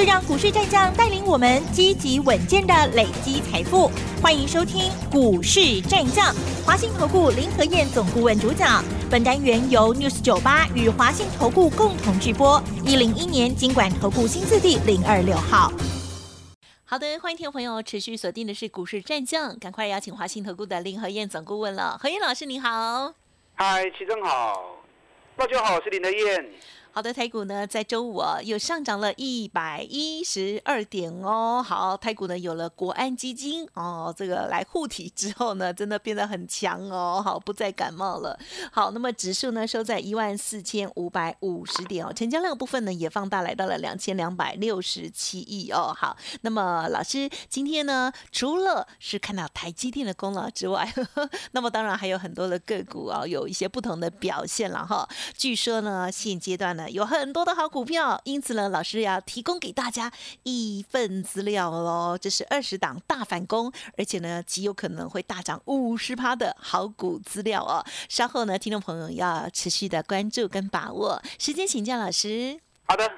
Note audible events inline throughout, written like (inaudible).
就让股市战将带领我们积极稳健的累积财富。欢迎收听《股市战将》，华信投顾林和燕总顾问主讲。本单元由 News 九八与华信投顾共同制播。一零一年经管投顾新字第零二六号。好的，欢迎听众朋友持续锁定的是股市战将，赶快邀请华信投顾的林和燕总顾问了。何燕老师您好，嗨，齐正好，大家好，我是林和燕。好的，台股呢在周五啊又上涨了一百一十二点哦。好，台股呢有了国安基金哦，这个来护体之后呢，真的变得很强哦。好，不再感冒了。好，那么指数呢收在一万四千五百五十点哦，成交量部分呢也放大来到了两千两百六十七亿哦。好，那么老师今天呢除了是看到台积电的功劳之外，呵 (laughs) 呵那么当然还有很多的个股啊有一些不同的表现了哈。据说呢现阶段。有很多的好股票，因此呢，老师要提供给大家一份资料喽。这是二十档大反攻，而且呢，极有可能会大涨五十趴的好股资料哦。稍后呢，听众朋友要持续的关注跟把握。时间请教老师。好的，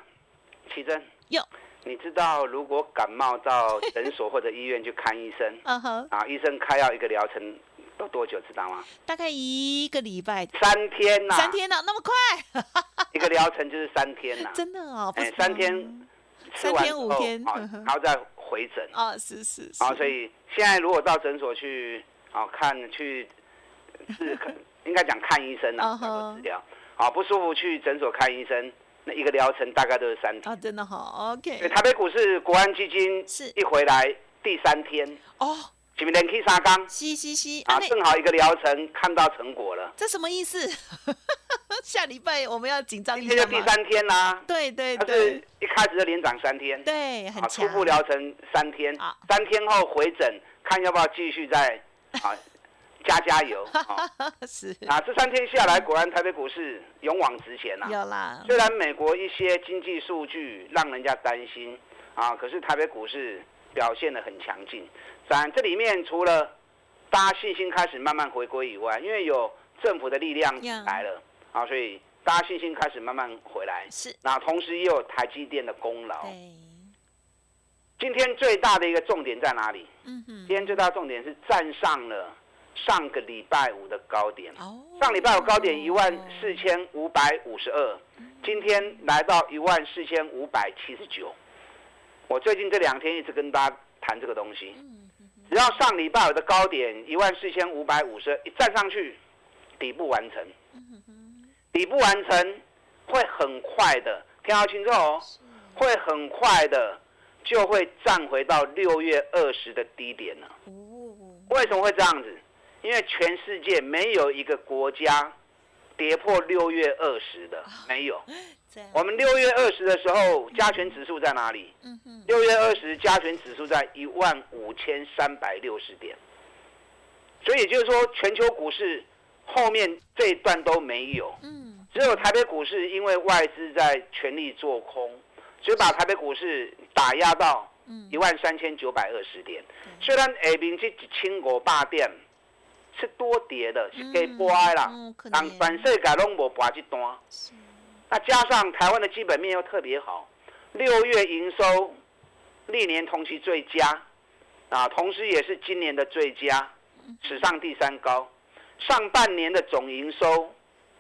奇珍。哟，你知道如果感冒到诊所或者医院去看医生，(laughs) 啊，医生开药一个疗程。要多久知道吗？大概一个礼拜，三天呐，三天呐，那么快？(laughs) 一个疗程就是三天呐，真的哦，哎，三天，三天五天，(laughs) 然后再回诊。哦，是是，啊，所以现在如果到诊所去，啊，看去是应该讲看医生啊，做治疗，啊，不舒服去诊所看医生，那一个疗程大概都是三天。啊，真的好，OK。台北股市国安基金是。一回来第三天。哦。前面连 K 三缸，嘻嘻嘻啊，正好一个疗程看到成果了。这什么意思？(laughs) 下礼拜我们要紧张一下。今天就第三天啦。对对对。是一开始就连涨三天。对，很初步疗程三天，啊三天后回诊，看要不要继续再啊 (laughs) 加加油。(laughs) 是。啊，这三天下来，果然台北股市勇往直前呐。有啦。虽然美国一些经济数据让人家担心啊，可是台北股市表现的很强劲。但这里面除了大家信心开始慢慢回归以外，因为有政府的力量来了啊，所以大家信心开始慢慢回来。是。那同时也有台积电的功劳。今天最大的一个重点在哪里？嗯哼。今天最大的重点是站上了上个礼拜五的高点。哦。上礼拜五高点一万四千五百五十二，今天来到一万四千五百七十九。我最近这两天一直跟大家谈这个东西。只要上礼拜有的高点一万四千五百五十，一站上去，底部完成，底部完成会很快的，听好清楚哦，会很快的就会站回到六月二十的低点了。为什么会这样子？因为全世界没有一个国家跌破六月二十的，没有。我们六月二十的时候，加权指数在哪里？六月二十加权指数在一万五千三百六十点，所以也就是说，全球股市后面这一段都没有。只有台北股市因为外资在全力做空，所以把台北股市打压到一万三千九百二十点。虽然下面这一千五百点是多跌的，是给波哀啦，但全世界拢无博这单。那加上台湾的基本面又特别好，六月营收历年同期最佳，啊，同时也是今年的最佳，史上第三高。上半年的总营收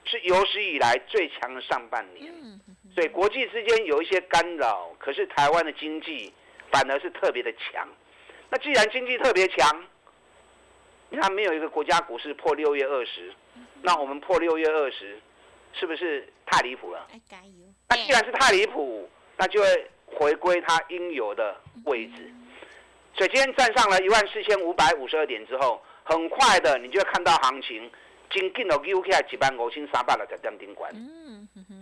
是有史以来最强的上半年，所以国际之间有一些干扰，可是台湾的经济反而是特别的强。那既然经济特别强，你看没有一个国家股市破六月二十，那我们破六月二十。是不是太离谱了？那既然是太离谱，那就会回归它应有的位置。所以今天站上了一万四千五百五十二点之后，很快的你就会看到行情，紧紧的 U K 几万五千三百了在涨停关。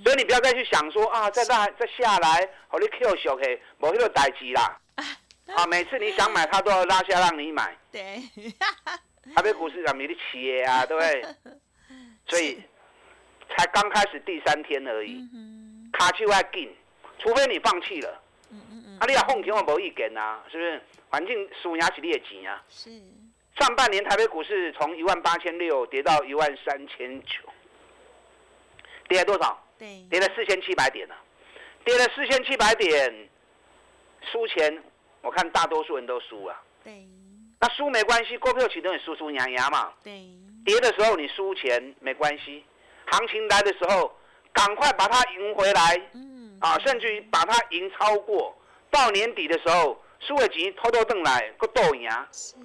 所以你不要再去想说啊，再再再下来，好你 Q 小 K，冇那个代志啦。(laughs) 啊，每次你想买，它都要拉下让你买。对。台北股市让你的企业啊，对不对？(laughs) 所以。才刚开始第三天而已，卡除非你放弃了。嗯嗯嗯。啊，你要放弃我无意见啊，是不是？反正输赢是你的钱啊。是。上半年台北股市从一万八千六跌到一万三千九，跌了多少？对。跌了四千七百点啊，跌了四千七百点，输钱，我看大多数人都输了。对。那输没关系，股票启动也输输赢赢嘛。对。跌的时候你输钱没关系，行情来的时候赶快把它赢回来。嗯。啊，甚至于把它赢超过，到年底的时候。输了钱偷偷挣来，够斗赢，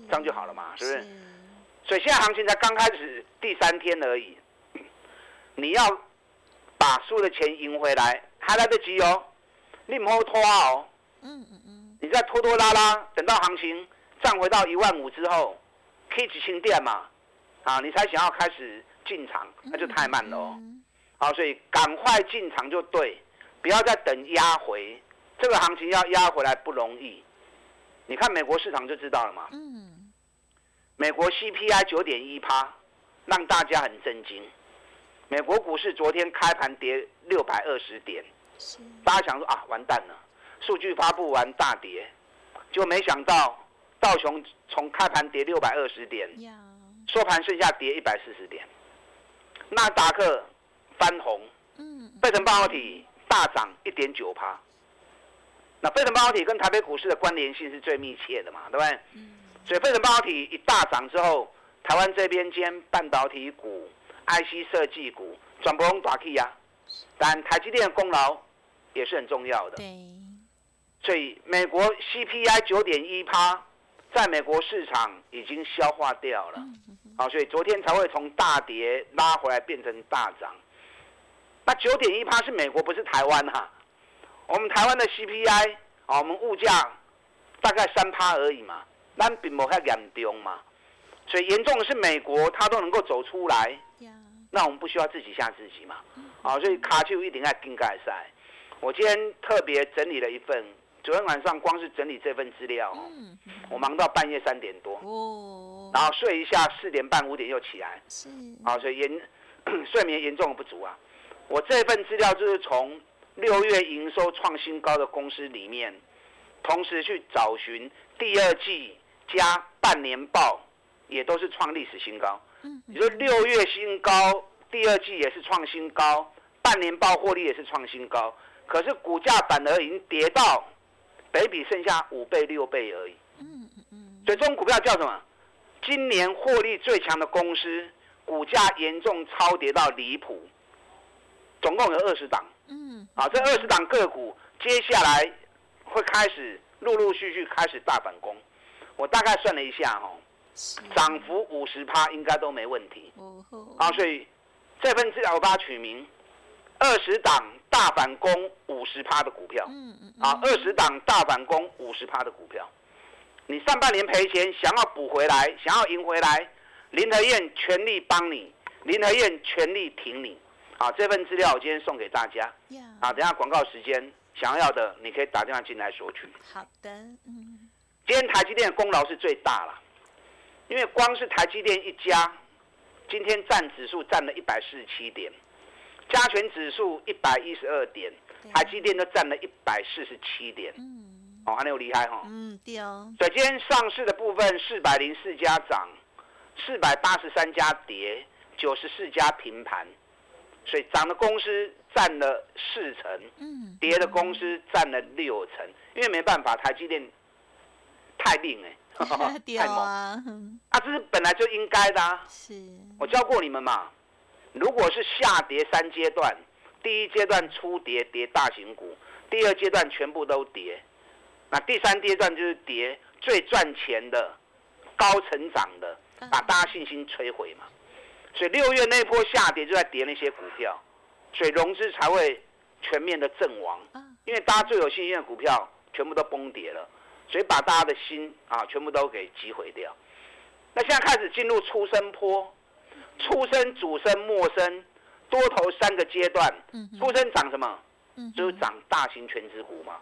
这样就好了嘛，是不是？所以现在行情才刚开始第三天而已，你要把输的钱赢回来还来得及哦，你唔好拖哦。嗯嗯嗯。你再拖拖拉拉，等到行情涨回到一万五之后，可以几千点嘛，啊，你才想要开始进场，那就太慢了哦。好，所以赶快进场就对，不要再等压回，这个行情要压回来不容易。你看美国市场就知道了嘛。嗯。美国 CPI 九点一趴，让大家很震惊。美国股市昨天开盘跌六百二十点，大家想说啊，完蛋了，数据发布完大跌，就没想到道琼从开盘跌六百二十点，收盘剩下跌一百四十点，纳达克翻红，嗯，费城半导体大涨一点九趴。那费城半导体跟台北股市的关联性是最密切的嘛，对不对？嗯所以费城半导体一大涨之后，台湾这边间半导体股、IC 设计股转不用打 K 呀，但台积电的功劳也是很重要的。对。所以美国 CPI 九点一趴，在美国市场已经消化掉了，好，所以昨天才会从大跌拉回来变成大涨。那九点一趴是美国，不是台湾哈。我们台湾的 CPI 啊，我们物价大概三趴而已嘛，那并没遐严重嘛，所以严重的是美国，它都能够走出来，那我们不需要自己吓自己嘛，啊，所以卡丘一定要更改赛。我今天特别整理了一份，昨天晚上光是整理这份资料，我忙到半夜三点多，然后睡一下，四点半五点又起来，啊，所以严 (clears throat) 睡眠严重不足啊。我这份资料就是从。六月营收创新高的公司里面，同时去找寻第二季加半年报，也都是创历史新高。嗯，你说六月新高，第二季也是创新高，半年报获利也是创新高，可是股价反而已经跌到北比剩下五倍六倍而已。嗯嗯嗯。所以这种股票叫什么？今年获利最强的公司，股价严重超跌到离谱，总共有二十档。嗯，啊，这二十档个股接下来会开始陆陆续续开始大反攻。我大概算了一下，哦，涨幅五十趴应该都没问题。哦啊，所以这份资料我把它取名“二十档大反攻五十趴的股票”。嗯嗯。啊，二十档大反攻五十趴的股票，你上半年赔钱，想要补回来，想要赢回来，林和燕全力帮你，林和燕全力挺你。啊，这份资料我今天送给大家。啊，等下广告时间，想要的你可以打电话进来索取。好的，嗯。今天台积电的功劳是最大了，因为光是台积电一家，今天占指数占了一百四十七点，加权指数一百一十二点，台积电都占了一百四十七点。嗯。哦，还有厉害哈。嗯，对哦。所以今天上市的部分四百零四家涨，四百八十三家跌，九十四家平盘。所以涨的公司占了四成，嗯，跌的公司占了六成，因为没办法，台积电太硬哎，(laughs) (laughs) 太猛啊，啊，这是本来就应该的啊。是，我教过你们嘛，如果是下跌三阶段，第一阶段初跌跌大型股，第二阶段全部都跌，那第三阶段就是跌最赚钱的、高成长的，把大家信心摧毁嘛。所以六月那波下跌就在跌那些股票，所以融资才会全面的阵亡。因为大家最有信心的股票全部都崩跌了，所以把大家的心啊全部都给击毁掉。那现在开始进入出生坡，出生、主升、末升，多头三个阶段。出生涨什么？就是涨大型全值股嘛。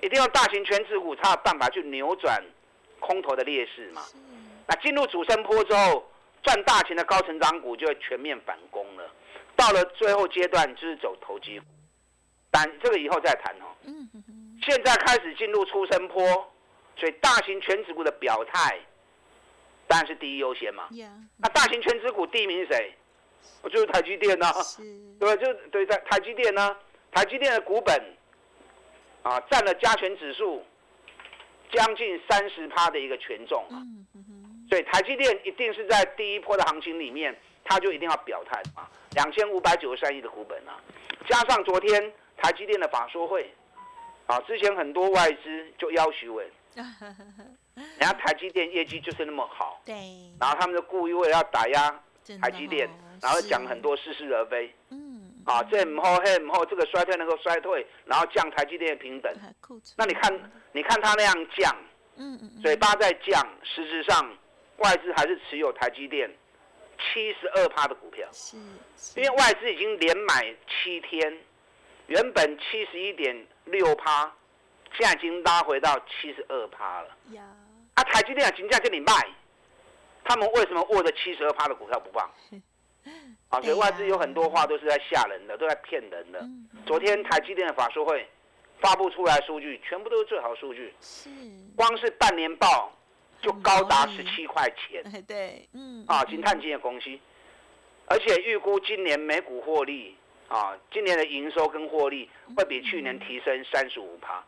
一定要大型全值股才有办法去扭转空头的劣势嘛。那进入主升坡之后。赚大钱的高成长股就会全面反攻了，到了最后阶段就是走投机股。但这个以后再谈哦。嗯现在开始进入出生坡，所以大型全指股的表态当然是第一优先嘛。那大型全指股第一名是谁？我就是台积电呐。(laughs) 对，就对在台积电呢。台积电的股本啊，占了加权指数将近三十趴的一个权重啊。所以台积电一定是在第一波的行情里面，它就一定要表态啊。两千五百九十三亿的股本啊，加上昨天台积电的法说会，啊，之前很多外资就要求稳，(laughs) 人家台积电业绩就是那么好，对，然后他们就故意为了要打压台积电，然后讲很多似是而非，嗯，啊，这唔好，嘿唔好，这个衰退能够衰退，然后降台积电的平等，那你看，你看他那样降，嗯嗯，嘴巴在降，实质上。外资还是持有台积电七十二趴的股票，是，因为外资已经连买七天，原本七十一点六趴，现在已经拉回到七十二趴了。呀，啊，台积电金价跟你卖，他们为什么握着七十二趴的股票不放？(laughs) 啊，所以外资有很多话都是在吓人的，都在骗人的。昨天台积电的法说会发布出来数据，全部都是最好数据，是，光是半年报。就高达十七块钱，对，嗯，啊，金碳金的公司，而且预估今年每股获利，啊，今年的营收跟获利会比去年提升三十五趴。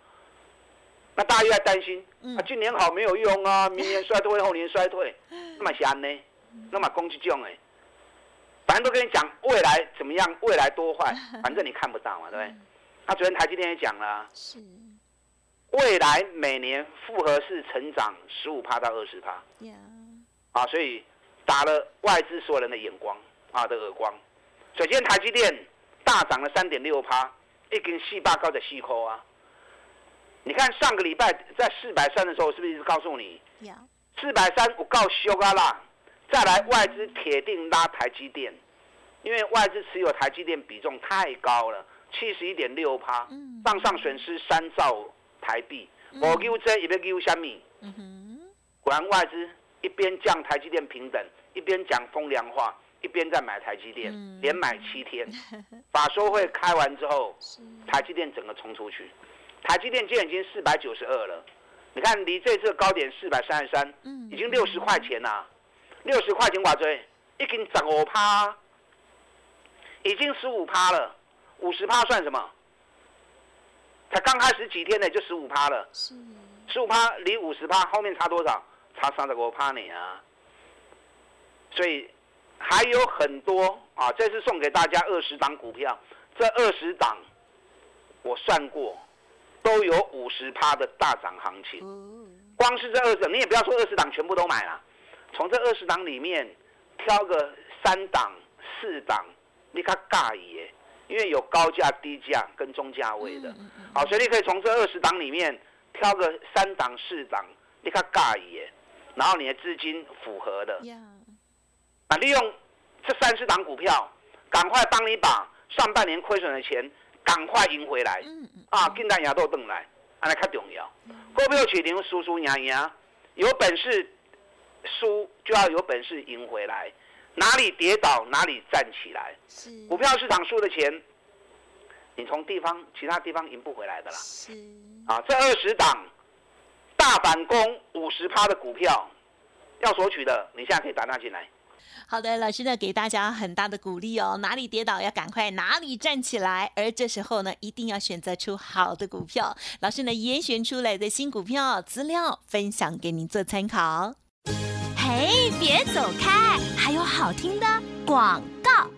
那大家又在担心，啊，今年好没有用啊，(laughs) 明年衰退，后年衰退，那么安呢？那么攻击这哎，反正都跟你讲未来怎么样，未来多坏，(laughs) 反正你看不到嘛，对不对？那昨天台积电也讲了，是。未来每年复合式成长十五趴到二十趴，啊，所以打了外资所有人的眼光啊的耳光。首先，台积电大涨了三点六趴，一根细八高的细扣啊。你看上个礼拜在四百三的时候，是不是一直告诉你？四百三我告修啊啦，再来外资铁定拉台积电，因为外资持有台积电比重太高了，七十一点六趴，账上损失三兆。台币，我丢这一边丢虾米？果然外资一边降台积电平等，一边讲风凉话，一边在买台积电，连买七天。(laughs) 法说会开完之后，台积电整个冲出去，台积电现在已经四百九十二了。你看离这次高点四百三十三，已经六十块钱啦，六十块钱寡追，已经十五趴，已经十五趴了，五十趴算什么？才刚开始几天呢，就十五趴了。是，十五趴离五十趴后面差多少？差三十五趴呢啊！所以还有很多啊，这次送给大家二十档股票，这二十档我算过，都有五十趴的大涨行情。光是这二十，你也不要说二十档全部都买了，从这二十档里面挑个三档、四档，你看尬耶。因为有高价、低价跟中价位的，好，所以你可以从这二十档里面挑个三档、四档，你看尬耶，然后你的资金符合的，啊，利用这三十档股票，赶快帮你把上半年亏损的钱赶快赢回来，啊，进单牙都等来，安来较重要。股票市场输输赢赢，有本事输就要有本事赢回来。哪里跌倒哪里站起来，是股票市场输的钱，你从地方其他地方赢不回来的啦。是啊，这二十档大反攻五十趴的股票要索取的，你现在可以打电进来。好的，老师呢给大家很大的鼓励哦，哪里跌倒要赶快哪里站起来，而这时候呢一定要选择出好的股票。老师呢严选出来的新股票资料分享给您做参考。嘿，别走开！还有好听的广告。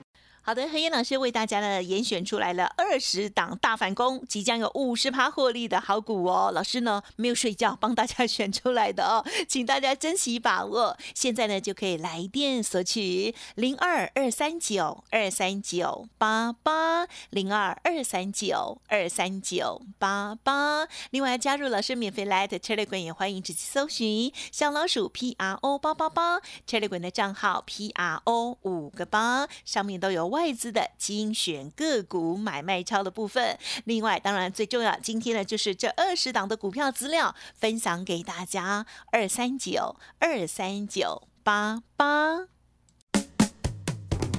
好的，何燕老师为大家呢严选出来了二十档大反攻，即将有五十趴获利的好股哦。老师呢没有睡觉，帮大家选出来的哦，(laughs) 请大家珍惜把握。现在呢就可以来电索取零二二三九二三九八八零二二三九二三九八八。另外加入老师免费来的 Telegram 也欢迎直接搜寻小老鼠 P R O 八八八 Telegram 的账号 P R O 五个八，上面都有。外资的精选个股买卖超的部分，另外当然最重要，今天呢就是这二十档的股票资料分享给大家，二三九二三九八八。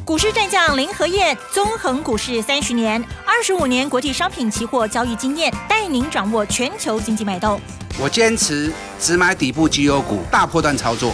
股市战将林和燕，纵横股市三十年，二十五年国际商品期货交易经验，带您掌握全球经济脉动。我坚持只买底部绩优股，大波段操作。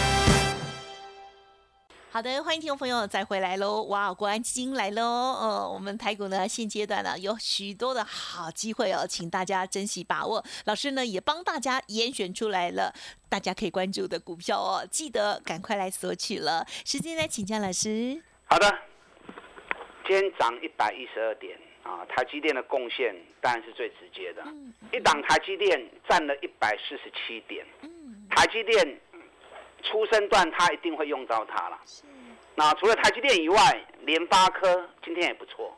好的，欢迎听众朋友再回来喽！哇，国安基金来喽！呃，我们台股呢现阶段呢有许多的好机会哦，请大家珍惜把握。老师呢也帮大家严选出来了，大家可以关注的股票哦，记得赶快来索取了。时间来请教老师。好的，今天涨一百一十二点啊，台积电的贡献当然是最直接的，一档台积电占了一百四十七点，台积电。出生段他一定会用到它了。那除了台积电以外，联发科今天也不错。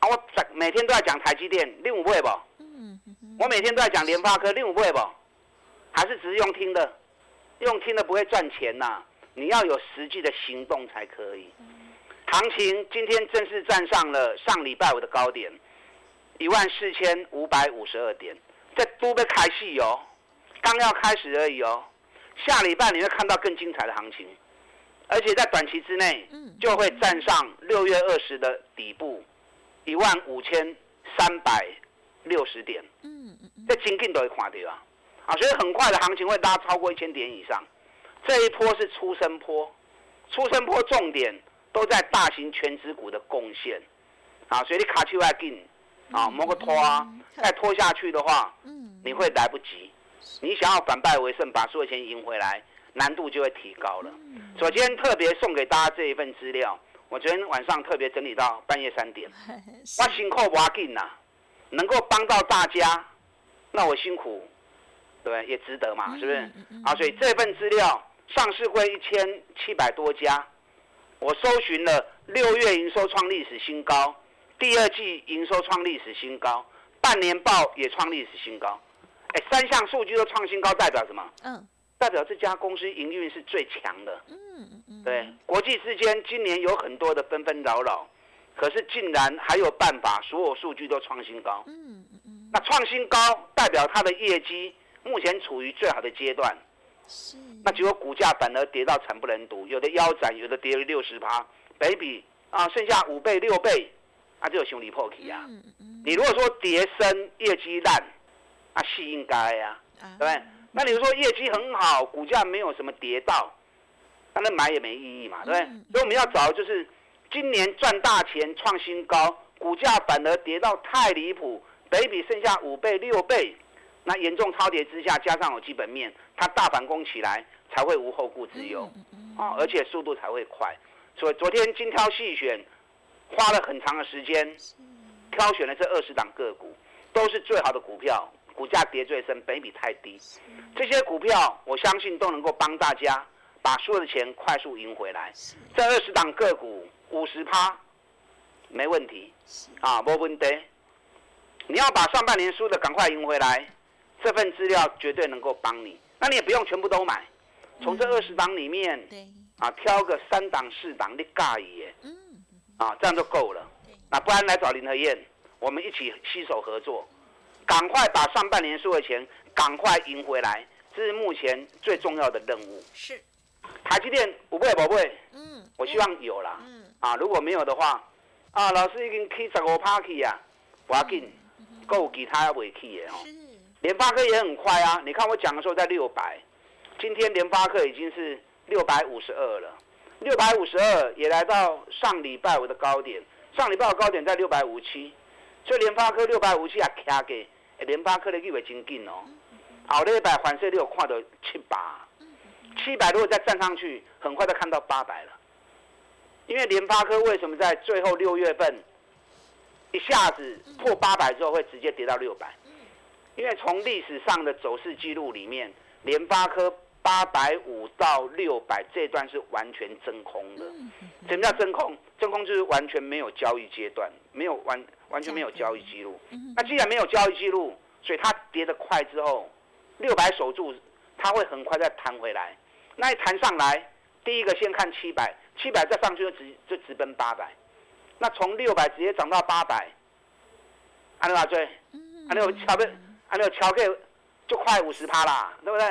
啊，我每天都在讲台积电，另五不会不？嗯我每天都在讲联发科，另五不会不？还是只是用听的？用听的不会赚钱呐，你要有实际的行动才可以。行情今天正式站上了上礼拜五的高点，一万四千五百五十二点，这都被开戏哦，刚要开始而已哦。下礼拜你会看到更精彩的行情，而且在短期之内，就会站上六月二十的底部，一万五千三百六十点。嗯嗯这金进都会看到啊，啊，所以很快的行情会拉超过一千点以上。这一波是出生坡，出生坡重点都在大型全指股的贡献，啊，所以你卡起来进，啊，摸个拖啊，再拖下去的话，你会来不及。你想要反败为胜，把所有钱赢回来，难度就会提高了。所以今天特别送给大家这一份资料，我昨天晚上特别整理到半夜三点，我辛苦挖进呐，能够帮到大家，那我辛苦，对也值得嘛，是不是？啊，所以这份资料上市会一千七百多家，我搜寻了六月营收创历史新高，第二季营收创历史新高，半年报也创历史新高。哎，三项数据都创新高，代表什么？嗯，代表这家公司营运是最强的。嗯嗯嗯。对，国际之间今年有很多的纷纷扰扰，可是竟然还有办法，所有数据都创新高。嗯嗯嗯。那创新高代表它的业绩目前处于最好的阶段。是。那结果股价反而跌到惨不忍睹，有的腰斩，有的跌了六十趴，北比啊剩下五倍六倍，啊就有兄弟破体啊。嗯嗯。你如果说跌升，业绩烂。啊，是应该呀，对不对？那你说业绩很好，股价没有什么跌到，那那买也没意义嘛，对不对？所以我们要找就是今年赚大钱创新高，股价反而跌到太离谱，北比剩下五倍六倍，那严重超跌之下，加上有基本面，它大反攻起来才会无后顾之忧啊，而且速度才会快。所以昨天精挑细选，花了很长的时间，挑选了这二十档个股，都是最好的股票。股价跌最深，本比太低，这些股票我相信都能够帮大家把所有的钱快速赢回来。这二十档个股五十趴，没问题，啊，没问题。你要把上半年输的赶快赢回来，这份资料绝对能够帮你。那你也不用全部都买，从这二十档里面，啊，挑个三档四档你尬意嗯，啊，这样就够了。那不然来找林和燕，我们一起携手合作。赶快把上半年输的钱赶快赢回来，这是目前最重要的任务。是，台积电不会不会，嗯，我希望有啦。嗯，啊，如果没有的话，啊，老师已经去十五 party 啊，不要紧，够其他未去的哦。联发科也很快啊，你看我讲的时候在六百，今天联发科已经是六百五十二了，六百五十二也来到上礼拜五的高点，上礼拜五高点在六百五七，所以联发科六百五七也卡给。联发科的意味真紧哦，好礼拜反射率有看到七百，七百如果再站上去，很快就看到八百了。因为联发科为什么在最后六月份一下子破八百之后会直接跌到六百？因为从历史上的走势记录里面，联发科八百五到六百这段是完全真空的。什么叫真空？真空就是完全没有交易阶段，没有完。完全没有交易记录，那既然没有交易记录，所以它跌得快之后，六百守住，它会很快再弹回来。那一弹上来，第一个先看七百，七百再上去就直就直奔八百，那从六百直接涨到八百，安利话追，安利有敲个，安利有敲个就快五十趴啦，对不对？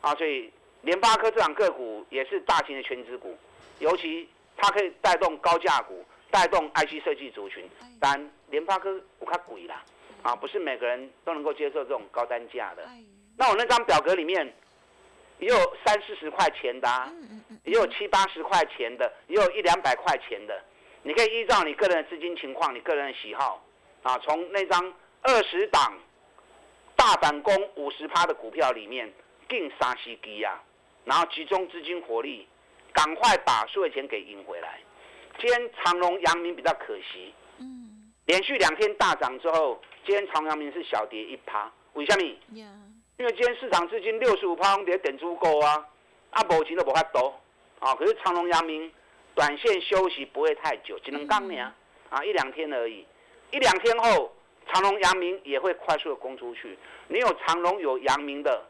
啊，所以联发科这档个股也是大型的全值股，尤其它可以带动高价股，带动 IC 设计族群。但联发科我看贵啦，啊，不是每个人都能够接受这种高单价的。那我那张表格里面也有三四十块钱的，也有七八十块钱的，也有一两百块钱的。你可以依照你个人的资金情况、你个人的喜好，啊，从那张二十档大反攻五十趴的股票里面定杀西基啊，然后集中资金火力，赶快把所有钱给赢回来。今天长隆、阳明比较可惜，连续两天大涨之后，今天长阳明是小跌一趴，为什么？因为今天市场资金六十五趴，跌等足够啊，啊，无钱都无法多啊。可是长隆、阳明短线休息不会太久，只能刚年啊，一两天而已。一两天后，长隆、阳明也会快速的攻出去。你有长隆、有阳明的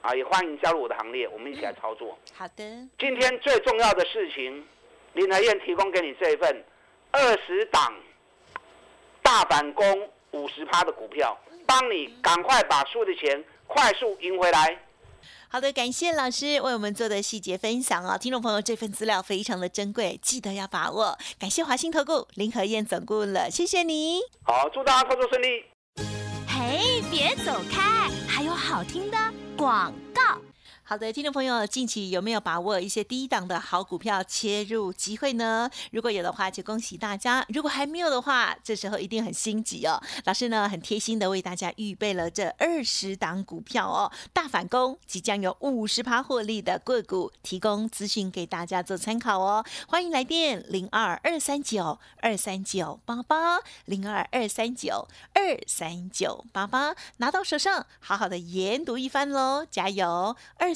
啊，也欢迎加入我的行列，我们一起来操作。好的。今天最重要的事情，林和燕提供给你这一份二十档大反攻五十趴的股票，帮你赶快把输的钱。快速赢回来。好的，感谢老师为我们做的细节分享啊，听众朋友，这份资料非常的珍贵，记得要把握。感谢华兴投顾林和燕总顾了，谢谢你。好，祝大家操作顺利。嘿，别走开，还有好听的广告。好的，听众朋友，近期有没有把握一些低档的好股票切入机会呢？如果有的话，就恭喜大家；如果还没有的话，这时候一定很心急哦。老师呢，很贴心的为大家预备了这二十档股票哦，大反攻，即将有五十趴获利的个股，提供资讯给大家做参考哦。欢迎来电零二二三九二三九八八零二二三九二三九八八，拿到手上，好好的研读一番喽，加油二。